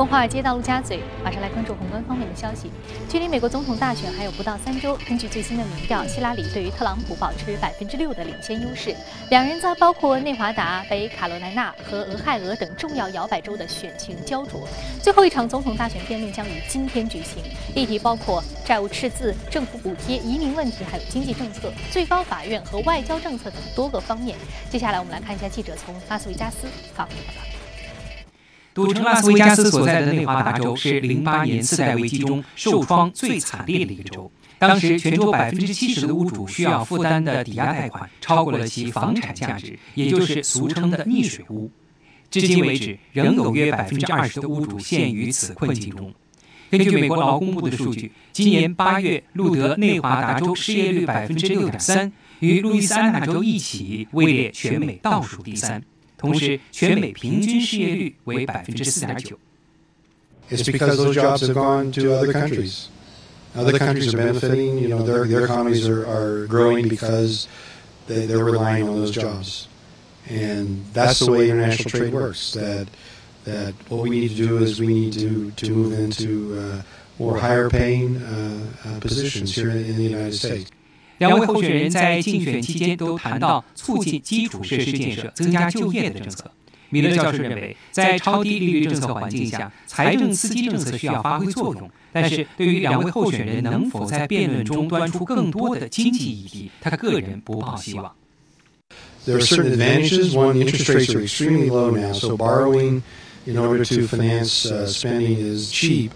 从华尔街到陆家嘴，马上来关注宏观方面的消息。距离美国总统大选还有不到三周，根据最新的民调，希拉里对于特朗普保持百分之六的领先优势。两人在包括内华达、北卡罗来纳和俄亥俄等重要摇摆州的选情焦灼。最后一场总统大选辩论将于今天举行，议题包括债务赤字、政府补贴、移民问题，还有经济政策、最高法院和外交政策等多个方面。接下来我们来看一下记者从拉斯维加斯发回的报道。赌城拉斯维加斯所在的内华达州是08年次贷危机中受创最惨烈的一个州。当时，全州百分之七十的屋主需要负担的抵押贷款超过了其房产价值，也就是俗称的溺水屋。至今为止，仍有约百分之二十的屋主陷于此困境中。根据美国劳工部的数据，今年八月，路德内华达州失业率百分之六点三，与路易斯安那州一起位列全美倒数第三。同时，全美平均失业率为百分之四点九。It's because those jobs have gone to other countries. Other countries are benefiting. You know, their their economies are, are growing because they, they're relying on those jobs, and that's the way international trade works. That that what we need to do is we need to to move into uh, more higher paying uh, uh, positions here in the United States. 两位候选人在竞选期间都谈到促进基础设施建设、增加就业的政策。米勒教授认为，在超低利率政策环境下，财政刺激政策需要发挥作用。但是，对于两位候选人能否在辩论中端出更多的经济议题，他个人不抱希望。There are certain advantages. One, interest rates are extremely low now, so borrowing in order to finance uh, spending is cheap.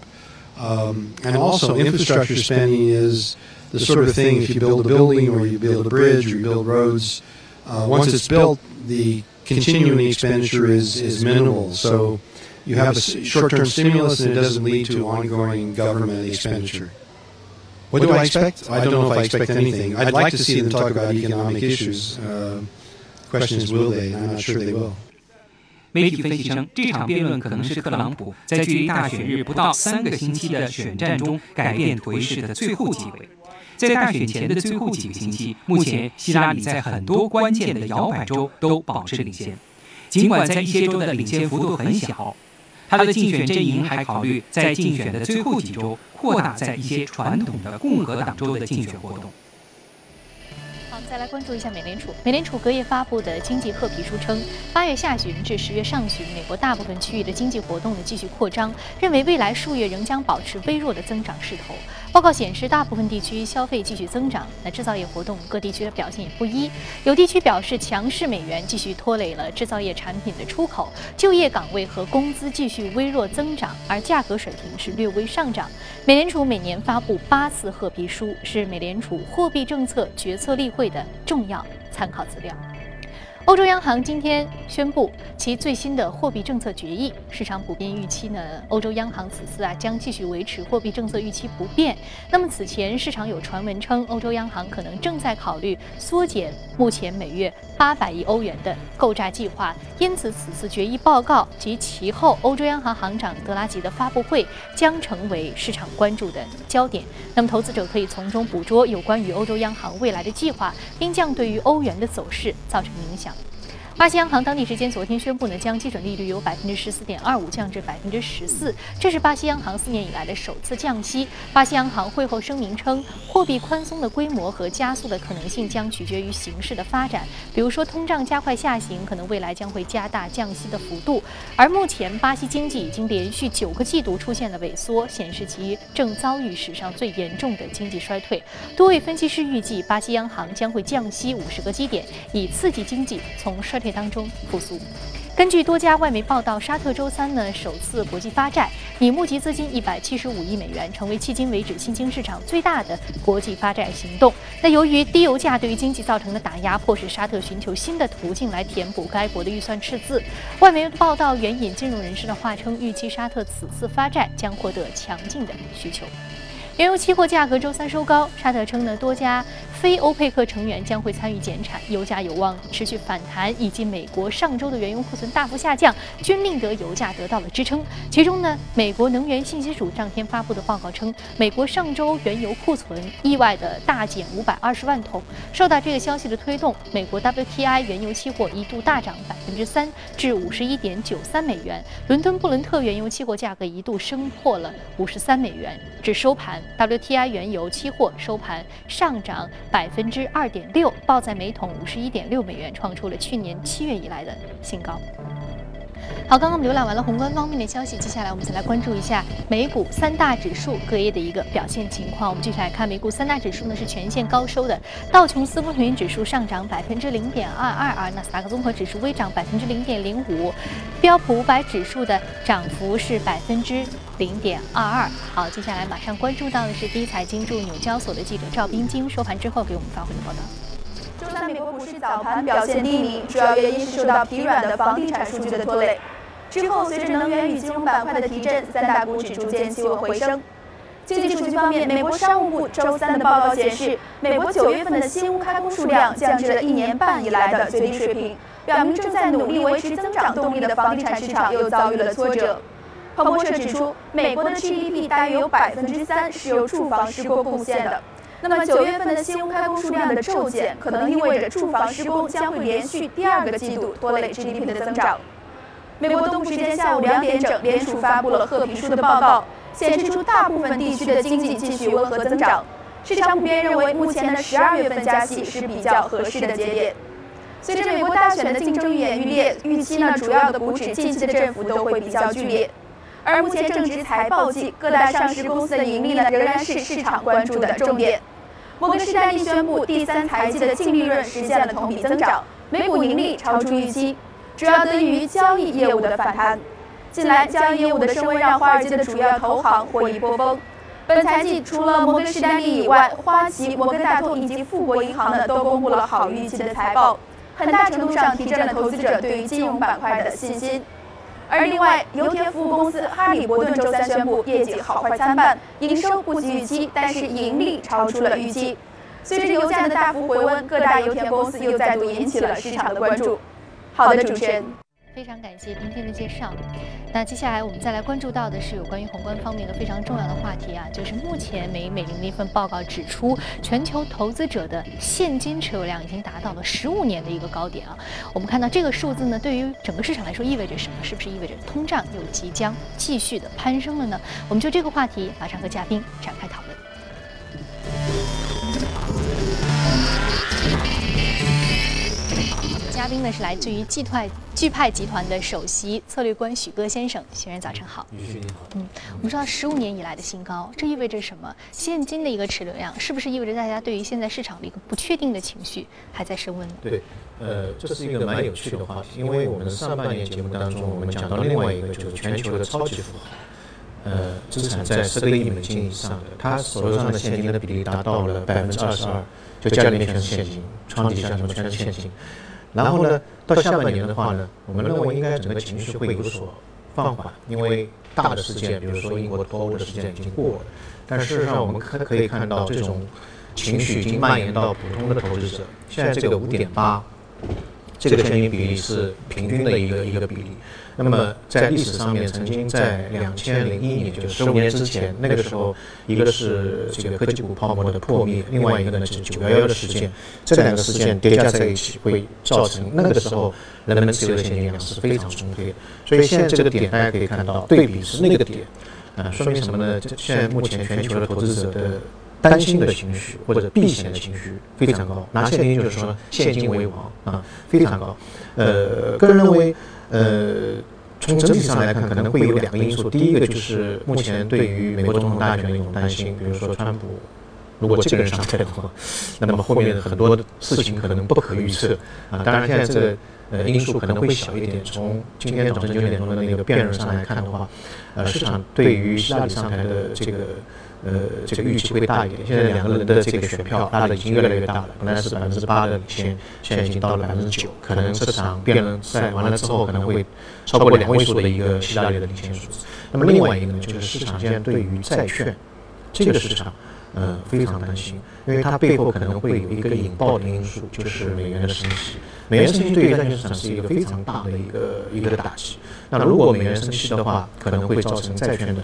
Um, and also, infrastructure spending is the sort of thing if you build a building or you build a bridge or you build roads, uh, once it's built, the continuing expenditure is, is minimal. So you have a short term stimulus and it doesn't lead to ongoing government expenditure. What do I expect? I don't know if I expect anything. I'd like to see them talk about economic issues. Uh, question is, will they? I'm not sure they will. 媒体分析称，这场辩论可能是特朗普在距离大选日不到三个星期的选战中改变颓势的最后机会。 在大选前的最后几个星期，目前希拉里在很多关键的摇摆州都保持领先，尽管在一些州的领先幅度很小。他的竞选阵营还考虑在竞选的最后几周扩大在一些传统的共和党州的竞选活动。好再来关注一下美联储。美联储隔夜发布的经济褐皮书称，八月下旬至十月上旬，美国大部分区域的经济活动呢继续扩张，认为未来数月仍将保持微弱的增长势头。报告显示，大部分地区消费继续增长，那制造业活动各地区的表现也不一。有地区表示，强势美元继续拖累了制造业产品的出口，就业岗位和工资继续微弱增长，而价格水平是略微上涨。美联储每年发布八次褐皮书，是美联储货币政策决策例会的重要参考资料。欧洲央行今天宣布其最新的货币政策决议，市场普遍预期呢，欧洲央行此次啊将继续维持货币政策预期不变。那么此前市场有传闻称，欧洲央行可能正在考虑缩减目前每月八百亿欧元的购债计划，因此此次决议报告及其后欧洲央行行长德拉吉的发布会将成为市场关注的焦点。那么投资者可以从中捕捉有关于欧洲央行未来的计划，并将对于欧元的走势造成影响。巴西央行当地时间昨天宣布呢，将基准利率由百分之十四点二五降至百分之十四，这是巴西央行四年以来的首次降息。巴西央行会后声明称，货币宽松的规模和加速的可能性将取决于形势的发展，比如说通胀加快下行，可能未来将会加大降息的幅度。而目前巴西经济已经连续九个季度出现了萎缩，显示其正遭遇史上最严重的经济衰退。多位分析师预计，巴西央行将会降息五十个基点，以刺激经济从衰。当中复苏。根据多家外媒报道，沙特周三呢首次国际发债，拟募集资金一百七十五亿美元，成为迄今为止新兴市场最大的国际发债行动。那由于低油价对于经济造成的打压，迫使沙特寻求新的途径来填补该国的预算赤字。外媒报道援引金融人士的话称，预期沙特此次发债将获得强劲的需求。原油期货价格周三收高，沙特称呢多家。非欧佩克成员将会参与减产，油价有望持续反弹，以及美国上周的原油库存大幅下降，均令得油价得到了支撑。其中呢，美国能源信息署当天发布的报告称，美国上周原油库存意外的大减五百二十万桶。受到这个消息的推动，美国 WTI 原油期货一度大涨百分之三，至五十一点九三美元。伦敦布伦特原油期货价格一度升破了五十三美元。至收盘，WTI 原油期货收盘上涨百分之二点六，报在每桶五十一点六美元，创出了去年七月以来的新高。好，刚刚我们浏览完了宏观方面的消息，接下来我们再来关注一下美股三大指数隔夜的一个表现情况。我们继续来看美股三大指数呢是全线高收的，道琼斯工业指数上涨百分之零点二二，而纳斯达克综合指数微涨百分之零点零五，标普五百指数的涨幅是百分之零点二二。好，接下来马上关注到的是第一财经驻纽交所的记者赵冰晶收盘之后给我们发回的报道。周三美国股市早盘表现低迷，主要原因是受到疲软的房地产数据的拖累。之后，随着能源与金融板块的提振，三大股指逐渐企稳回升。经济数据方面，美国商务部周三的报告显示，美国九月份的新屋开工数量降至了一年半以来的最低水平，表明正在努力维持增长动力的房地产市场又遭遇了挫折。彭博社指出，美国的 GDP 大约有百分之三是由住房施工贡献的。那么九月份的新屋开工数量的骤减，可能意味着住房施工将会连续第二个季度拖累 GDP 的增长。美国东部时间下午两点整，联储发布了褐皮书的报告，显示出大部分地区的经济继续温和增长。市场普遍认为，目前的十二月份加息是比较合适的节点。随着美国大选的竞争愈演愈烈，预期呢主要的股指近期的振幅都会比较剧烈。而目前正值财报季，各大上市公司的盈利呢仍然是市场关注的重点。摩根士丹利宣布，第三财季的净利润实现了同比增长，每股盈利超出预期。主要得益于交易业务的反弹。近来，交易业务的升温让华尔街的主要投行获益颇丰。本财季，除了摩根士丹利以外，花旗、摩根大通以及富国银行呢都公布了好预期的财报，很大程度上提振了投资者对于金融板块的信心。而另外，油田服务公司哈利伯顿周三宣布业绩好坏参半，营收不及预期，但是盈利超出了预期。随着油价的大幅回温，各大油田公司又再度引起了市场的关注。好的，主持人，非常感谢今天的介绍。那接下来我们再来关注到的是有关于宏观方面的非常重要的话题啊，就是目前美美林的一份报告指出，全球投资者的现金持有量已经达到了十五年的一个高点啊。我们看到这个数字呢，对于整个市场来说意味着什么？是不是意味着通胀又即将继续的攀升了呢？我们就这个话题马上和嘉宾展开讨。嘉宾呢是来自于钜派钜派集团的首席策略官许戈先生，许人早晨好。女士你好。嗯，我们知道十五年以来的新高，这意味着什么？现金的一个持流量，是不是意味着大家对于现在市场的一个不确定的情绪还在升温呢？对，呃，这是一个蛮有趣的话题，因为我们上半年节目当中，我们讲到另外一个就是全球的超级富豪，呃，资产在十个亿美金以上的，他手头上的现金的比例达到了百分之二十二，就家里面全是现金，床底下什么全是现金。然后呢，到下半年的话呢，我们认为应该整个情绪会有所放缓，因为大的事件，比如说英国脱欧的事件已经过了。但事实上，我们可可以看到这种情绪已经蔓延到普通的投资者。现在这个五点八，这个现金比例是平均的一个一个比例。那么在历史上面，曾经在两千零一年，就是十五年之前，那个时候，一个是这个科技股泡沫的破灭，另外一个呢是九幺幺的事件，这两个事件叠加在一起，会造成那个时候人们持有的现金量是非常充沛的。所以现在这个点大家可以看到，对比是那个点，啊，说明什么呢？现在目前全球的投资者的担心的情绪或者避险的情绪非常高，拿现金就是说现金为王啊，非常高。呃，个人认为。呃，从整体上来看，可能会有两个因素。第一个就是目前对于美国总统大选的一种担心，比如说川普如果这个人上台的话，那么后面很多事情可能不可预测啊。当然，现在这个呃因素可能会小一点。从今天早晨九点钟的那个辩论上来看的话，呃，市场对于希拉里上台的这个。呃，这个预期会大一点。现在两个人的这个选票拉的已经越来越大了，本来是百分之八的领先，现在已经到了百分之九。可能这场辩论赛完了之后，可能会超过两位数的一个希拉里的领先数字。那么另外一个呢，就是市场现在对于债券这个市场，呃，非常担心，因为它背后可能会有一个引爆的因素，就是美元的升息。美元升息对于债券市场是一个非常大的一个一个打击。那如果美元升息的话，可能会造成债券的。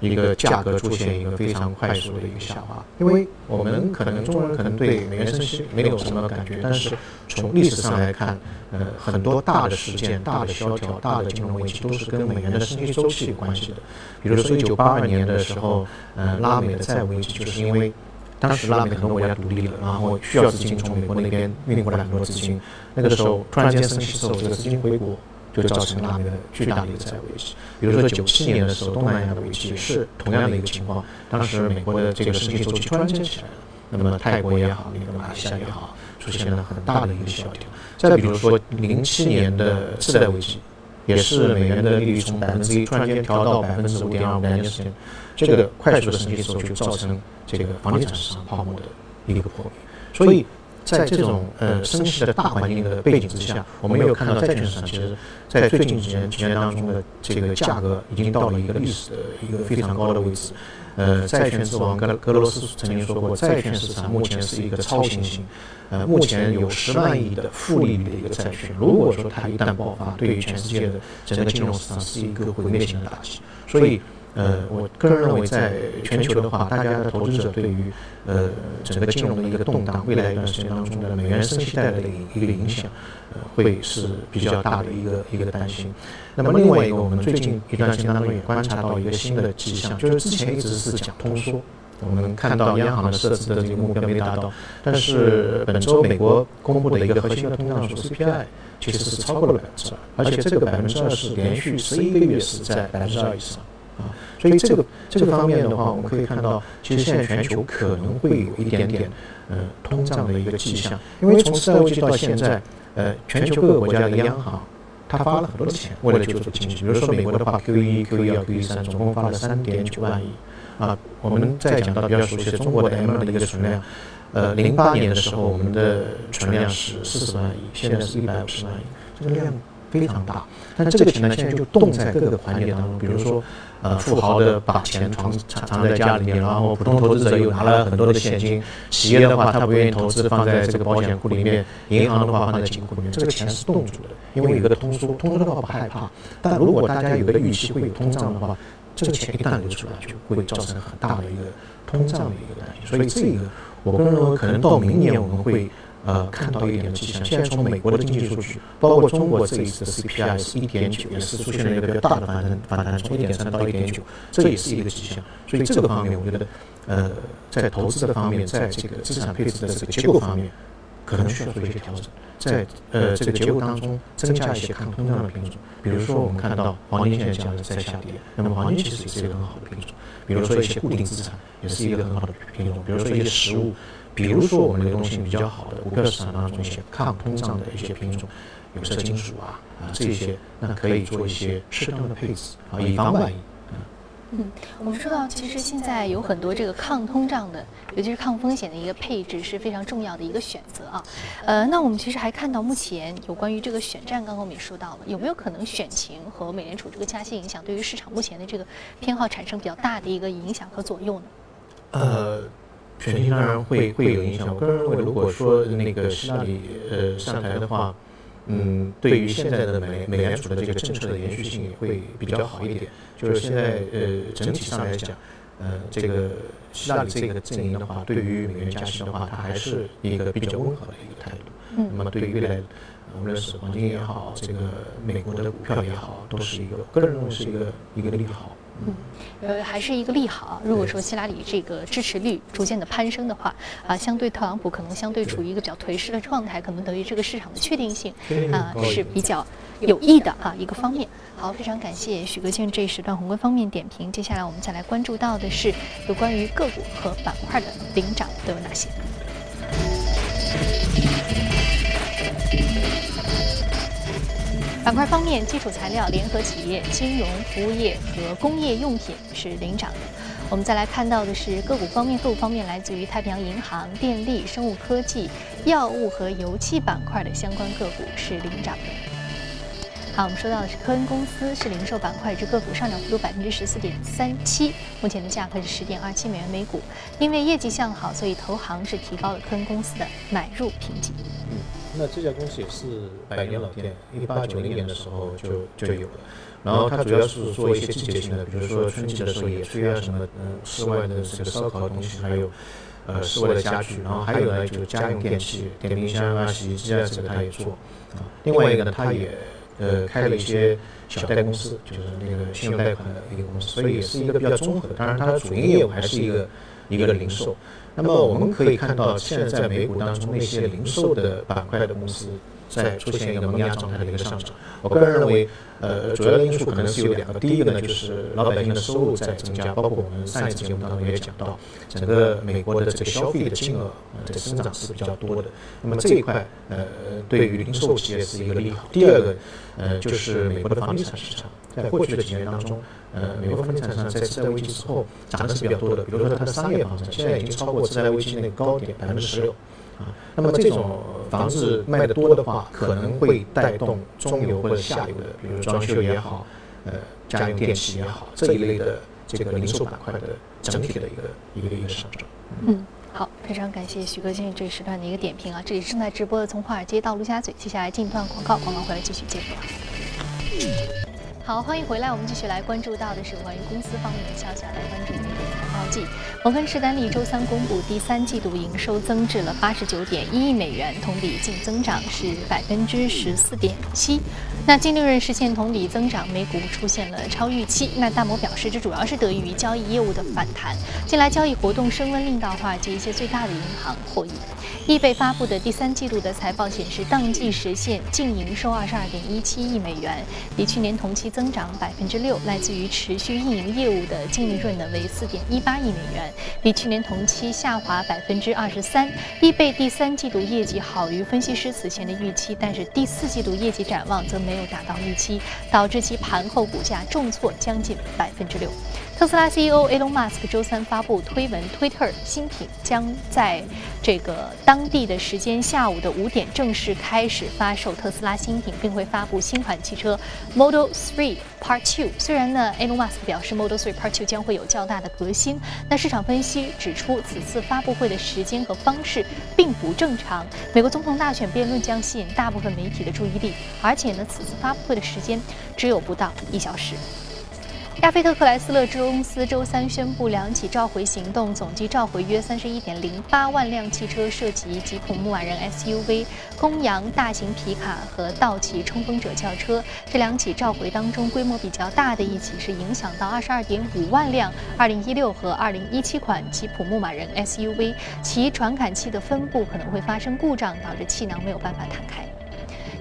一个价格出现一个非常快速的一个下滑，因为我们可能中国人可能对美元升息没有什么感觉，但是从历史上来看，呃，很多大的事件、大的萧条、大的金融危机都是跟美元的升息周期有关系的。比如说一九八二年的时候，呃，拉美的债务危机就是因为当时拉美很多国家独立了，然后需要资金从美国那边运过来很多资金，那个时候突然间升息之后，这个资金回国。就造成了那个巨大的一个债务危机。比如说九七年的时候，东南亚的危机是同样的一个情况。当时美国的这个升息周期突然间起来了，那么泰国也好，那个马来西亚也好，出现了很大的一个萧条。再比如说零七年的次贷危机，也是美元的利率从百分之一突然间调到百分之五点二五两年时间，这个快速的升息之后，就造成这个房地产市场泡沫的一个破灭。所以。在这种呃升息的大环境的背景之下，我们有看到债券市场其实，在最近几年几年当中的这个价格已经到了一个历史的一个非常高的位置。呃，债券之王格格罗斯曾经说过，债券市场目前是一个超新星。呃，目前有十万亿的负利率的一个债券，如果说它一旦爆发，对于全世界的整个金融市场是一个毁灭性的打击。所以。呃，我个人认为，在全球的话，大家的投资者对于呃整个金融的一个动荡，未来一段时间当中的美元升息带来的一个影响，呃，会是比较大的一个一个担心。那么另外一个，我们最近一段时间当中也观察到一个新的迹象，就是之前一直是讲通缩，我们看到央行的设置的这个目标没达到，但是本周美国公布的一个核心的通胀数 CPI 其实是超过了百分之二，而且这个百分之二是连续十一个月是在百分之二以上。啊，所以这个这个方面的话，我们可以看到，其实现在全球可能会有一点点，呃，通胀的一个迹象。因为从次贷危机到现在，呃，全球各个国家的央行，他发了很多的钱，为了救助经济。比如说美国的话，Q 一、Q 一二、Q 一三，总共发了三点九万亿。啊，我们再讲到比较熟悉的中国的 M 二的一个存量，呃，零八年的时候，我们的存量是四十万亿，现在是一百五十万亿，这个量。非常大，但这个钱呢，现在就冻在各个环节当中。比如说，呃，富豪的把钱藏藏藏在家里面，然后普通投资者又拿了很多的现金。企业的话，他不愿意投资，放在这个保险库里面；银行的话，放在金库里面。这个钱是冻住的，因为有个通缩。通缩的话不害怕，但如果大家有个预期会有通胀的话，这个钱一旦流出来，就会造成很大的一个通胀的一个担心。所以这个，我个人认为，可能到明年我们会。呃，看到一点的迹象。现在从美国的经济数据，包括中国这一次的 CPI 是一点九，也是出现了一个比较大的反弹，反弹从一点三到一点九，这也是一个迹象。所以这个方面，我觉得，呃，在投资的方面，在这个资产配置的这个结构方面，可能需要做一些调整。在呃这个结构当中，增加一些抗通胀的品种。比如说，我们看到黄金现在价格在下跌，那么黄金其实也是一个很好的品种。比如说一些固定资产，也是一个很好的品种。比如说一些实物。比如说，我们流动性比较好的股票市场当中一些抗通胀的一些品种，有色金属啊啊这些，那可以做一些适当的配置啊，以防万一。嗯，我们说到，其实现在有很多这个抗通胀的，尤其是抗风险的一个配置是非常重要的一个选择啊。呃，那我们其实还看到，目前有关于这个选战，刚刚我们也说到了，有没有可能选情和美联储这个加息影响，对于市场目前的这个偏好产生比较大的一个影响和左右呢？呃。选情当然会会有影响。我个人认为，如果说那个希拉里呃上台的话，嗯，对于现在的美美联储的这个政策的延续性也会比较好一点。就是现在呃整体上来讲，呃这个希拉里这个阵营的话，对于美元加息的话，它还是一个比较温和的一个态度。那么对于未来，无论是黄金也好，这个美国的股票也好，都是一个个人认为是一个一个利好。嗯，呃，还是一个利好。如果说希拉里这个支持率逐渐的攀升的话，啊，相对特朗普可能相对处于一个比较颓势的状态，可能对于这个市场的确定性啊是比较有益的啊一个方面。好，非常感谢许哥庆这一时段宏观方面点评。接下来我们再来关注到的是有关于个股和板块的领涨都有哪些。板块方面，基础材料、联合企业、金融服务业和工业用品是领涨的。我们再来看到的是个股方面，个股方面来自于太平洋银行、电力、生物科技、药物和油气板块的相关个股是领涨的。好，我们说到的是科恩公司，是零售板块，之个股上涨幅度百分之十四点三七，目前的价格是十点二七美元每股。因为业绩向好，所以投行是提高了科恩公司的买入评级。嗯，那这家公司也是百年老店，一八九零年的时候就就有了。然后它主要是做一些季节性的，比如说春季的时候野炊啊什么，嗯，室外的这个烧烤的东西，还有呃室外的家具。然后还有呢，就是家用电器，电冰箱啊、洗衣机啊，这个它也做。啊，另外一个呢，它也呃开了一些小贷公司，就是那个信用贷款的一个公司，所以也是一个比较综合的。当然，它的主营业务还是一个一个零售。那么我们可以看到，现在在美股当中那些零售的板块的公司。在出现一个萌芽状态的一个上涨，我个人认为，呃，主要的因素可能是有两个。第一个呢，就是老百姓的收入在增加，包括我们上一次节目当中也讲到，整个美国的这个消费的金额，呃，这个增长是比较多的。那么这一块，呃，对于零售企业是一个利好。第二个，呃，就是美国的房地产市场，在过去的几年当中，呃，美国房地产市场在次贷危机之后涨的是比较多的。比如说它的商业房产，现在已经超过次贷危机那个高点百分之十六。啊，那么这种房子卖的多的话，可能会带动中游或者下游的，比如装修也好，呃，家用电器也好，这一类的这个零售板块的整体的一个一个一个上涨。嗯，好，非常感谢徐哥今天这一时段的一个点评啊！这里正在直播的从华尔街到陆家嘴，接下来进一段广告，广告回来继续接着。好，欢迎回来。我们继续来关注到的是关于公司方面的消息，来关注今天的财报季。摩根士丹利周三公布第三季度营收增至了八十九点一亿美元，同比净增长是百分之十四点七。那净利润实现同比增长，美股出现了超预期。那大摩表示，这主要是得益于交易业务的反弹。近来交易活动升温，令到华尔街一些最大的银行获益。易贝发布的第三季度的财报显示，当季实现净营收二十二点一七亿美元，比去年同期增长百分之六。来自于持续运营业务的净利润呢为四点一八亿美元，比去年同期下滑百分之二十三。易贝第三季度业绩好于分析师此前的预期，但是第四季度业绩展望则没有达到预期，导致其盘后股价重挫将近百分之六。特斯拉 CEO Elon Musk 周三发布推文，Twitter 新品将在这个当地的时间下午的五点正式开始发售特斯拉新品，并会发布新款汽车 Model 3 Part Two。虽然呢，Elon Musk 表示 Model 3 Part Two 将会有较大的革新，那市场分析指出，此次发布会的时间和方式并不正常。美国总统大选辩论将吸引大部分媒体的注意力，而且呢，此次发布会的时间只有不到一小时。亚菲特克莱斯勒公司周三宣布两起召回行动，总计召回约三十一点零八万辆汽车，涉及吉普牧马人 SUV、公羊大型皮卡和道奇冲锋者轿车。这两起召回当中，规模比较大的一起是影响到二十二点五万辆二零一六和二零一七款吉普牧马人 SUV，其传感器的分布可能会发生故障，导致气囊没有办法弹开。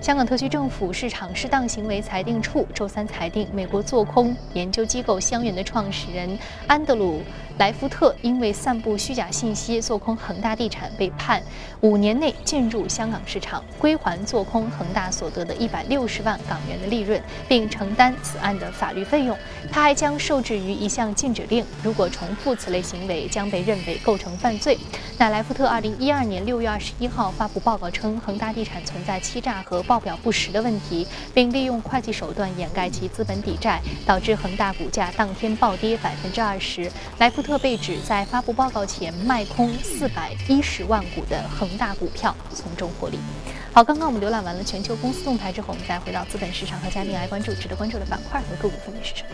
香港特区政府市场适当行为裁定处周三裁定，美国做空研究机构香园的创始人安德鲁。莱福特因为散布虚假信息做空恒大地产，被判五年内进入香港市场归还做空恒大所得的一百六十万港元的利润，并承担此案的法律费用。他还将受制于一项禁止令，如果重复此类行为，将被认为构成犯罪。那莱福特二零一二年六月二十一号发布报告称，恒大地产存在欺诈和报表不实的问题，并利用会计手段掩盖其资本抵债，导致恒大股价当天暴跌百分之二十。莱福特。特被指在发布报告前卖空四百一十万股的恒大股票，从中获利。好，刚刚我们浏览完了全球公司动态之后，我们再回到资本市场和嘉宾来关注值得关注的板块和个股分别是什么。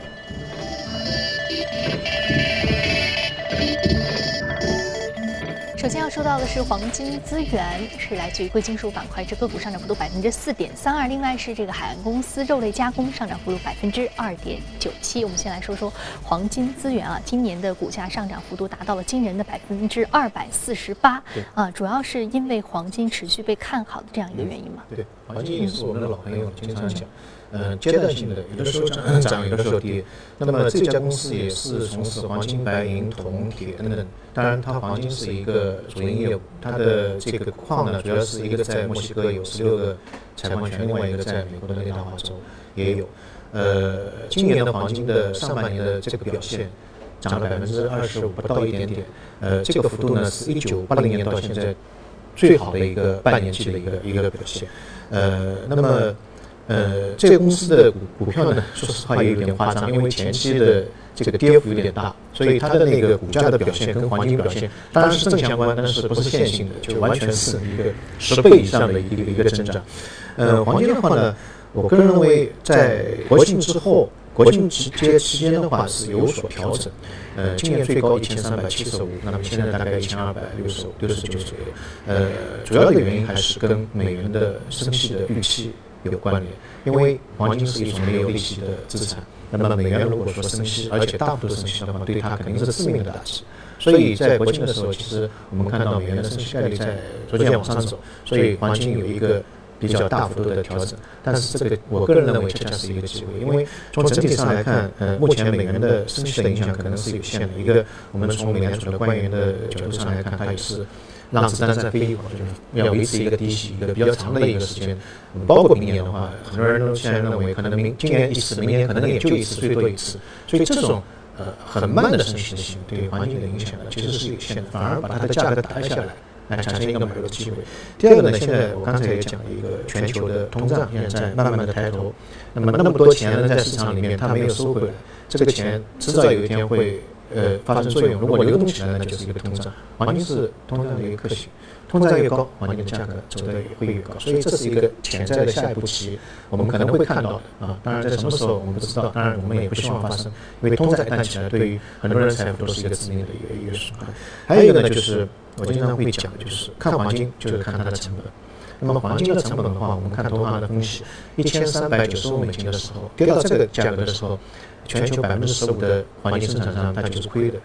首先要说到的是黄金资源，是来自于贵金属板块，这个股上涨幅度百分之四点三二。另外是这个海岸公司肉类加工上涨幅度百分之二点九七。我们先来说说黄金资源啊，今年的股价上涨幅度达到了惊人的百分之二百四十八。啊，主要是因为黄金持续被看好的这样一个原因嘛？对，黄金也是我们的老朋友，经常讲。嗯，阶段性的，有的时候涨，涨有的时候跌。那么这家公司也是从事黄金、白银、铜、铁等等。当然，它黄金是一个主营业务，它的这个矿呢，主要是一个在墨西哥有十六个采矿权，另外一个在美国的内达华州也有。呃，今年的黄金的上半年的这个表现，涨了百分之二十五不到一点点。呃，这个幅度呢，是一九八零年到现在最好的一个半年期的一个一个表现。呃，那么。呃，这个公司的股股票呢，说实话也有点夸张，因为前期的这个跌幅有点大，所以它的那个股价的表现跟黄金表现当然是正相关，但是不是线性的，就完全是一个十倍以上的一个一个增长。呃，黄金的话呢，我个人认为在国庆之后，国庆期间期间的话是有所调整。呃，今年最高一千三百七十五，那么现在大概一千二百六十六十九左右。呃，主要的原因还是跟美元的升息的预期。有关联，因为黄金是一种没有利息的资产。那么美元如果说升息，而且大幅度升息的话，对它肯定是致命的打击。所以在国庆的时候，其实我们看到美元的升息概率在逐渐往上走，所以黄金有一个比较大幅度的调整。但是这个我个人认为恰恰是一个机会，因为从整体上来看，呃，目前美元的升息的影响可能是有限的。一个，我们从美联储的官员的角度上来看，它也是。让子弹再飞一会儿，就是要维持一个低息一个比较长的一个时间。包括明年的话，很多人都现在认为可能明今年一次，明年可能也就一次，最多一次。所以这种呃很慢的升息的行为对环境的影响呢，其实是有限的，反而把它的价格打压下来，来产生一个买入的机会。第二个呢，现在我刚才也讲了一个全球的通胀现在在慢慢的抬头，那么那么多钱呢在市场里面它没有收回来，这个钱迟早有一天会。呃，发生作用。如果流动起来，那就是一个通胀。黄金是通胀的一个克星，通胀越高，黄金的价格走的也会越高。所以这是一个潜在的下一步棋，我们可能会看到的啊。当然，在什么时候我们不知道，当然我们也不希望发生，因为通胀一旦起来，对于很多人财富都是一个致命的一个一个损害。还有一个呢，就是我经常会讲的，就是看黄金就是看它的成本。那么黄金的成本的话，我们看同行的分析，一千三百九十五美金的时候，跌到这个价格的时候。全球百分之十五的黄金生产商，它就是亏的，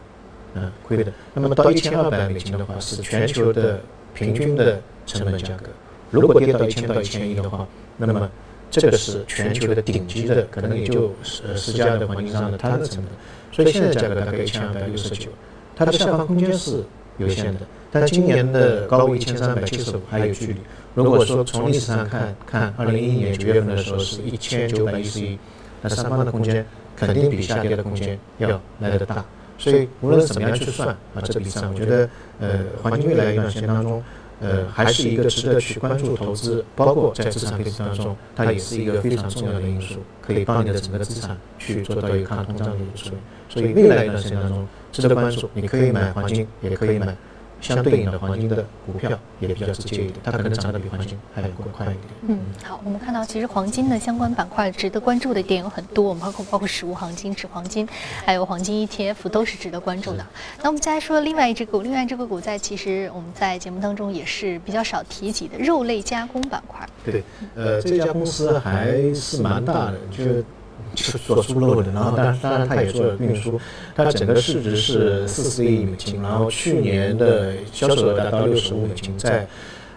嗯，亏的。那么到一千二百美金的话，是全球的平均的成本价格。如果跌到一千到一千一的话，那么这个是全球的顶级的，可能也就十十家的黄金商的它的成本。所以现在价格大概一千二百六十九，它的下方空间是有限的。但今年的高位一千三百七十五还有距离。如果说从历史上看看，二零一一年九月份的时候是一千九百一十一，那上方的空间。肯定比下跌的空间要来得大，所以无论怎么样去算啊，这笔账，我觉得呃，黄金未来一段时间当中，呃，还是一个值得去关注投资，包括在资产配置当中，它也是一个非常重要的因素，可以帮你的整个资产去做到一个抗通胀的因素。所以未来一段时间当中值得关注，你可以买黄金，也可以买。相对应的黄金的股票也比较直接一点，它可能涨得比黄金还要更快一点。嗯，好，我们看到其实黄金的相关板块值得关注的点有很多，我们包括包括实物黄金、纸黄金，还有黄金 ETF 都是值得关注的。那我们再来说另外一只股，另外这个股在其实我们在节目当中也是比较少提及的肉类加工板块。对，呃，这家公司还是蛮大的，就。就是做猪肉的，然后当然当然它也做了运输，它整个市值是四十亿美金，然后去年的销售额达到六十五美金，在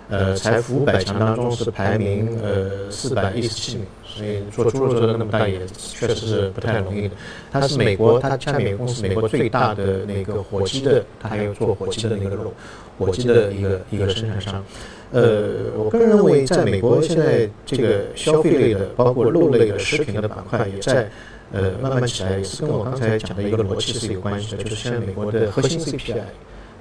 呃财富五百强当中是排名呃四百一十七名，所以做猪肉做的那么大也确实是不太容易的。它是美国，它下面公司美国最大的那个火鸡的，它还有做火鸡的那个肉，火鸡的一个一个生产商。呃，我个人认为，在美国现在这个消费类的，包括肉类的食品的板块，也在呃慢慢起来，也是跟我刚才讲的一个逻辑是有关系的，就是现在美国的核心 CPI，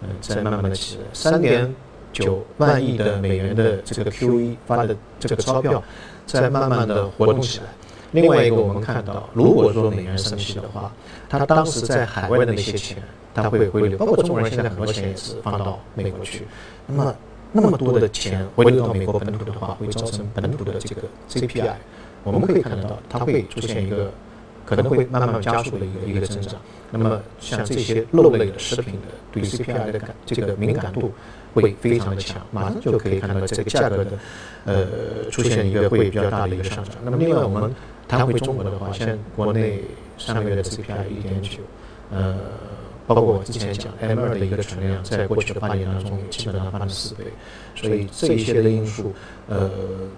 嗯，在慢慢的起来，三点九万亿的美元的这个 QE 发的这个钞票，在慢慢的活动起来。另外一个，我们看到，如果说美元升息的话，它当时在海外的那些钱，它会回流，包括中国人现在很多钱也是放到美国去，那么。那么多的钱回流到美国本土的话，会造成本土的这个 CPI，我们可以看得到，它会出现一个可能会慢慢加速的一个一个增长。那么像这些肉类的食品的对 CPI 的感这个敏感度会非常的强，马上就可以看到这个价格的呃出现一个会比较大的一个上涨。那么另外我们谈回中国的话，现在国内上个月的 CPI 一点九，呃。包括我之前讲 M 二的一个存量，在过去的八年当中，也基本上翻了四倍，所以这一些的因素，呃，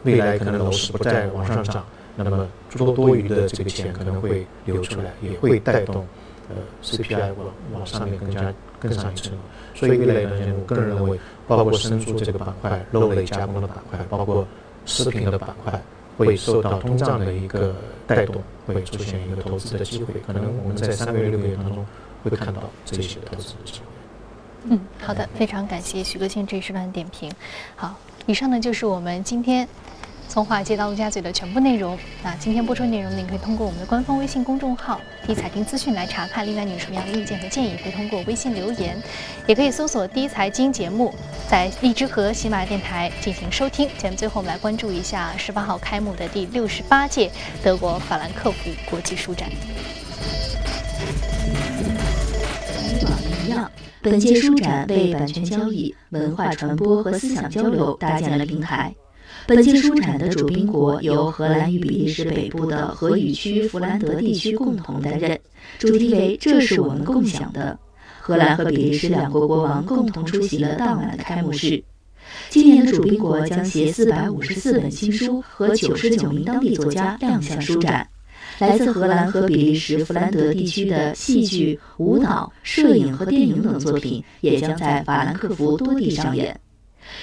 未来可能楼市不再往上涨，那么诸多多余的这个钱可能会流出来，也会带动呃 CPI 往往上面更加更上一层楼。所以未来呢，我个人认为，包括生猪这个板块、肉类加工的板块，包括食品的板块，会受到通胀的一个带动，会出现一个投资的机会。可能我们在三个月、六个月当中。会看到这些投资的机会。嗯，好的，非常感谢徐国庆这一时段点评。好，以上呢就是我们今天从华尔街到陆家嘴的全部内容。那今天播出内容，您可以通过我们的官方微信公众号“第一财经资讯”来查看。另外，你有什么样的意见和建议，可以通过微信留言，也可以搜索“第一财经”节目，在荔枝和喜马拉雅电台进行收听。节目最后，我们来关注一下十八号开幕的第六十八届德国法兰克福国际书展。本届书展为版权交易、文化传播和思想交流搭建了平台。本届书展的主宾国由荷兰与比利时北部的荷语区弗兰德地区共同担任，主题为“这是我们共享的”。荷兰和比利时两国国王共同出席了当晚的开幕式。今年的主宾国将携四百五十四本新书和九十九名当地作家亮相书展。来自荷兰和比利时弗兰德地区的戏剧、舞蹈、摄影和电影等作品也将在法兰克福多地上演。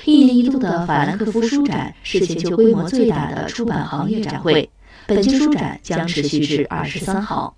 一年一度的法兰克福书展是全球规模最大的出版行业展会，本届书展将持续至二十三号。